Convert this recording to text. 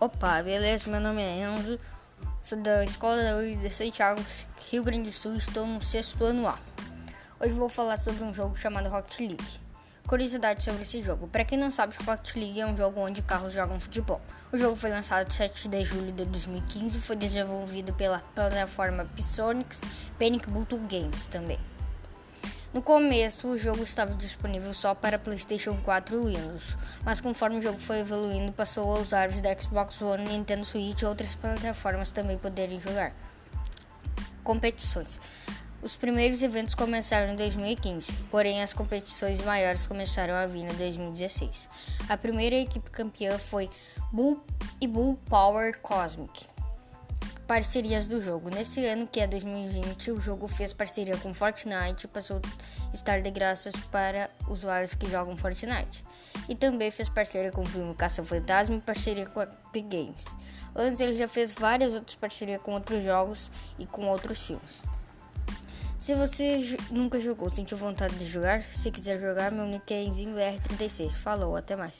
Opa, beleza? Meu nome é Enzo, sou da Escola da Luiz de Santiago, Rio Grande do Sul, estou no sexto ano A. Hoje vou falar sobre um jogo chamado Rocket League. Curiosidade sobre esse jogo: para quem não sabe, Rocket League é um jogo onde carros jogam futebol. O jogo foi lançado 7 de julho de 2015 e foi desenvolvido pela plataforma Psyonix Panic Button Games também. No começo, o jogo estava disponível só para PlayStation 4 e Windows, mas conforme o jogo foi evoluindo, passou a usar os da Xbox One, Nintendo Switch e outras plataformas também poderem jogar. Competições. Os primeiros eventos começaram em 2015, porém as competições maiores começaram a vir em 2016. A primeira equipe campeã foi Bull e Bull Power Cosmic parcerias do jogo. Nesse ano, que é 2020, o jogo fez parceria com Fortnite e passou a estar de graças para usuários que jogam Fortnite. E também fez parceria com o filme Caça Fantasma e parceria com a Epic Games. Antes ele já fez várias outras parcerias com outros jogos e com outros filmes. Se você nunca jogou, sentiu vontade de jogar, se quiser jogar, meu nick é EnzinhoR36. Falou, até mais.